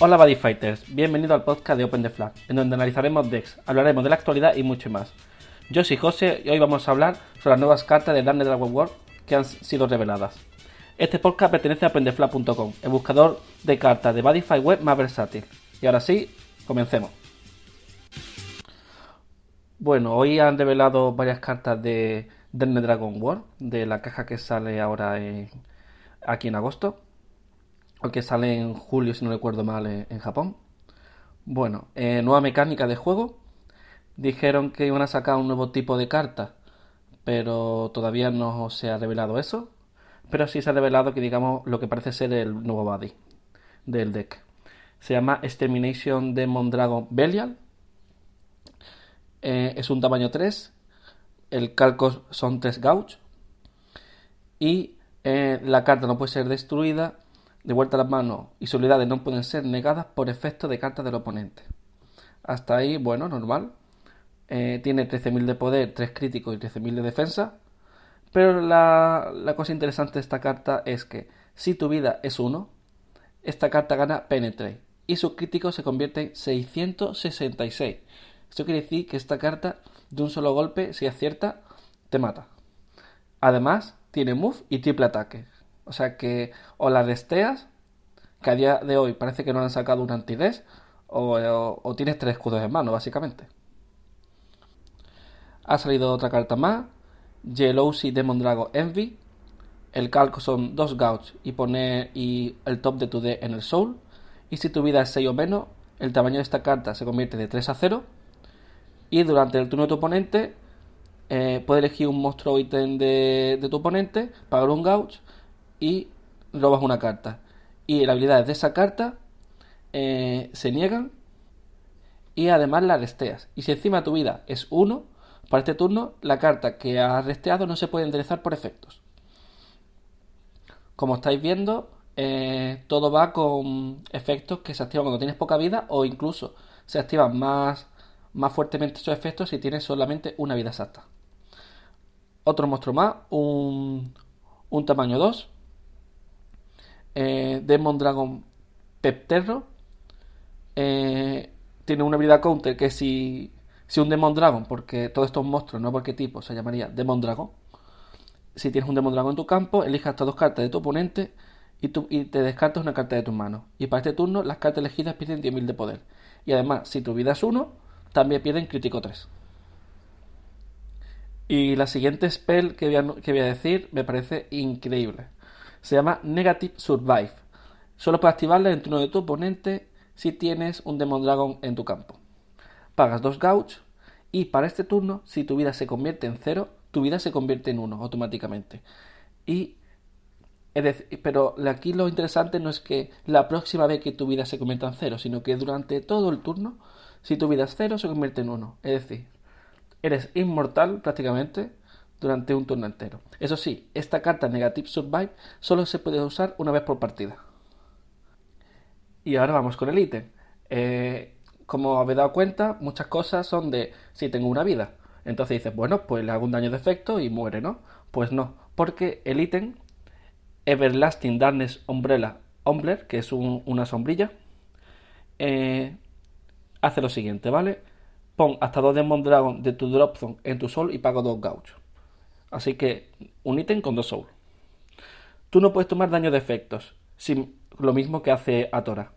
Hola Buddy Fighters, bienvenido al podcast de Open the Flag, en donde analizaremos decks, hablaremos de la actualidad y mucho más. Yo soy José y hoy vamos a hablar sobre las nuevas cartas de Dark Dragon World que han sido reveladas. Este podcast pertenece a OpenTheFlag.com, el buscador de cartas de Buddy web más versátil. Y ahora sí, comencemos. Bueno, hoy han revelado varias cartas de Dark Dragon World, de la caja que sale ahora aquí en agosto o que sale en julio, si no recuerdo mal, en, Japón. Bueno, eh, nueva mecánica de juego. Dijeron que iban a sacar un nuevo tipo de carta, pero todavía no se ha revelado eso. Pero sí se ha revelado que, digamos, lo que parece ser el nuevo body del deck. Se llama Extermination Demon Dragon Belial. Eh, es un tamaño 3. El calco son 3 gauch. Y eh, la carta no puede ser destruida de vuelta a las manos y sus habilidades no pueden ser negadas por efecto de cartas del oponente. Hasta ahí, bueno, normal. Eh, tiene 13.000 de poder, 3 críticos y 13.000 de defensa. Pero la, cosa interesante de esta carta es que si tu vida es 1, esta carta gana Penetrate y su crítico se convierte en 666. Esto quiere decir que esta carta de un solo golpe, si acierta, te mata. Además, tiene move y triple ataque. O sea que o la desteas, que a día de hoy parece que no han sacado un antides, o, tienes tres escudos en mano, básicamente. Ha salido otra carta más, Jealousy Demon Dragon Envy. El calco son dos gauch y poner y el top de tu D en el soul. Y si tu vida es 6 o menos, el tamaño de esta carta se convierte de 3 a 0. Y durante el turno de tu oponente, eh, puedes elegir un monstruo ítem de, de tu oponente, pagar un gauch y robas una carta. Y las habilidades de esa carta eh, se niegan y además la resteas. Y si encima tu vida es 1, para este turno la carta que has resteado no se puede enderezar por efectos. Como estáis viendo, eh, todo va con efectos que se activan cuando tienes poca vida o incluso se activan más, más fuertemente esos efectos si tienes solamente una vida exacta. Otro monstruo más, un, un tamaño 2, eh, Demon Dragon Pepterro eh, tiene una habilidad counter que si, si un Demon Dragon, porque todos estos monstruos, no porque tipo, se llamaría Demon Dragon. Si tienes un Demon Dragon en tu campo, elijas estas dos cartas de tu oponente y, y te descartas una carta de tu mano. Y para este turno, las cartas elegidas pierden 10.000 de poder. Y además, si tu vida es 1, también pierden crítico 3. Y la siguiente spell que que voy a decir me parece increíble. Se llama Negative Survive. Solo puedes activarla en turno de tu oponente si tienes un Demon Dragon en tu campo. Pagas dos gauch y para este turno, si tu vida se convierte en cero, tu vida se convierte en uno automáticamente. Y pero aquí lo interesante no es que la próxima vez que tu vida se convierta en cero, sino que durante todo el turno, si tu vida es cero, se convierte en uno. Es decir, eres inmortal prácticamente durante un turno entero. Eso sí, esta carta Negative Survive solo se puede usar una vez por partida. Y ahora vamos con el ítem. Eh, como habéis dado cuenta, muchas cosas son de si tengo una vida. Entonces dices, bueno, pues le hago un daño de efecto y muere, ¿no? Pues no, porque el ítem Everlasting Darkness Umbrella Ombler, que es una sombrilla, eh, hace lo siguiente, ¿vale? Pon hasta dos Demon Dragon de tu Drop Zone en tu sol y pago dos gauchos. Así que un ítem con dos souls. Tú no puedes tomar daño de efectos, sin, lo mismo que hace Atora.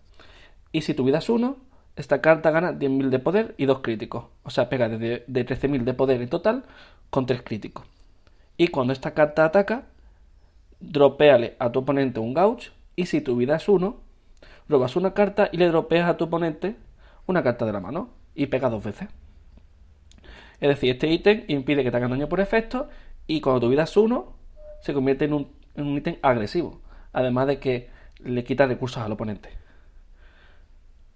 Y si tu vida es 1, esta carta gana 10.000 de poder y 2 críticos. O sea, pega de, de 13.000 de poder en total con 3 críticos. Y cuando esta carta ataca, dropeale a tu oponente un gauch. Y si tu vida es 1, robas una carta y le dropeas a tu oponente una carta de la mano. Y pega dos veces. Es decir, este ítem impide que te hagan daño por efecto y cuando tu vida es 1, se convierte en un, ítem agresivo. Además de que le quita recursos al oponente.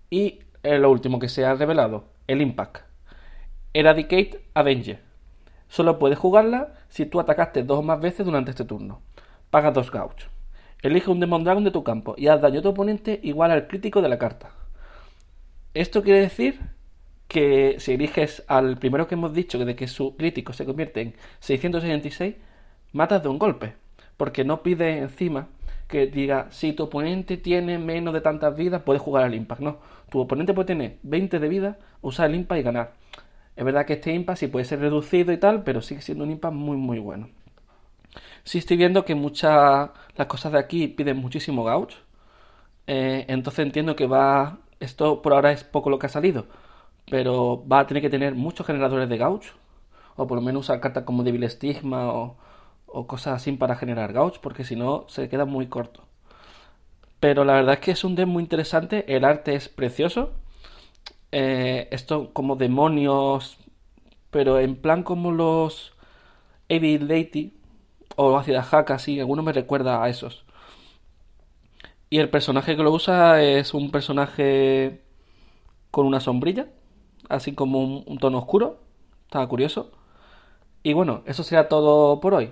Y lo último que se ha revelado, el Impact. Eradicate Avenger. Solo puedes jugarla si tú atacaste dos o más veces durante este turno. Paga dos gauchos. Elige un Demon Dragon de tu campo y haz daño a tu oponente igual al crítico de la carta. Esto quiere decir que si eliges al primero que hemos dicho de que su crítico se convierte en 666, matas de un golpe, porque no pide encima que diga, si tu oponente tiene menos de tantas vidas, puedes jugar al impact. No, tu oponente puede tener 20 de vida, usar el impact y ganar. Es verdad que este impact sí puede ser reducido y tal, pero sigue siendo un impact muy muy bueno. Sí estoy viendo que muchas las cosas de aquí piden muchísimo gauge. Eh, entonces entiendo que va... Esto por ahora es poco lo que ha salido. Pero va a tener que tener muchos generadores de gauge. O por lo menos usar cartas como Devil Stigma o, cosas así para generar gauge. Porque si no se queda muy corto. Pero la verdad es que es un deck muy interesante. El arte es precioso. Eh, esto como demonios. Pero en plan como los Evil Lady o Ácida Hack, así, alguno me recuerda a esos. Y el personaje que lo usa es un personaje con una sombrilla, así como un, tono oscuro. Estaba curioso. Y bueno, eso será todo por hoy.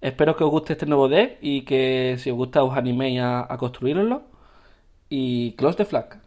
Espero que os guste este nuevo deck y que si os gusta os animéis a, a construirlo. Y close the flag.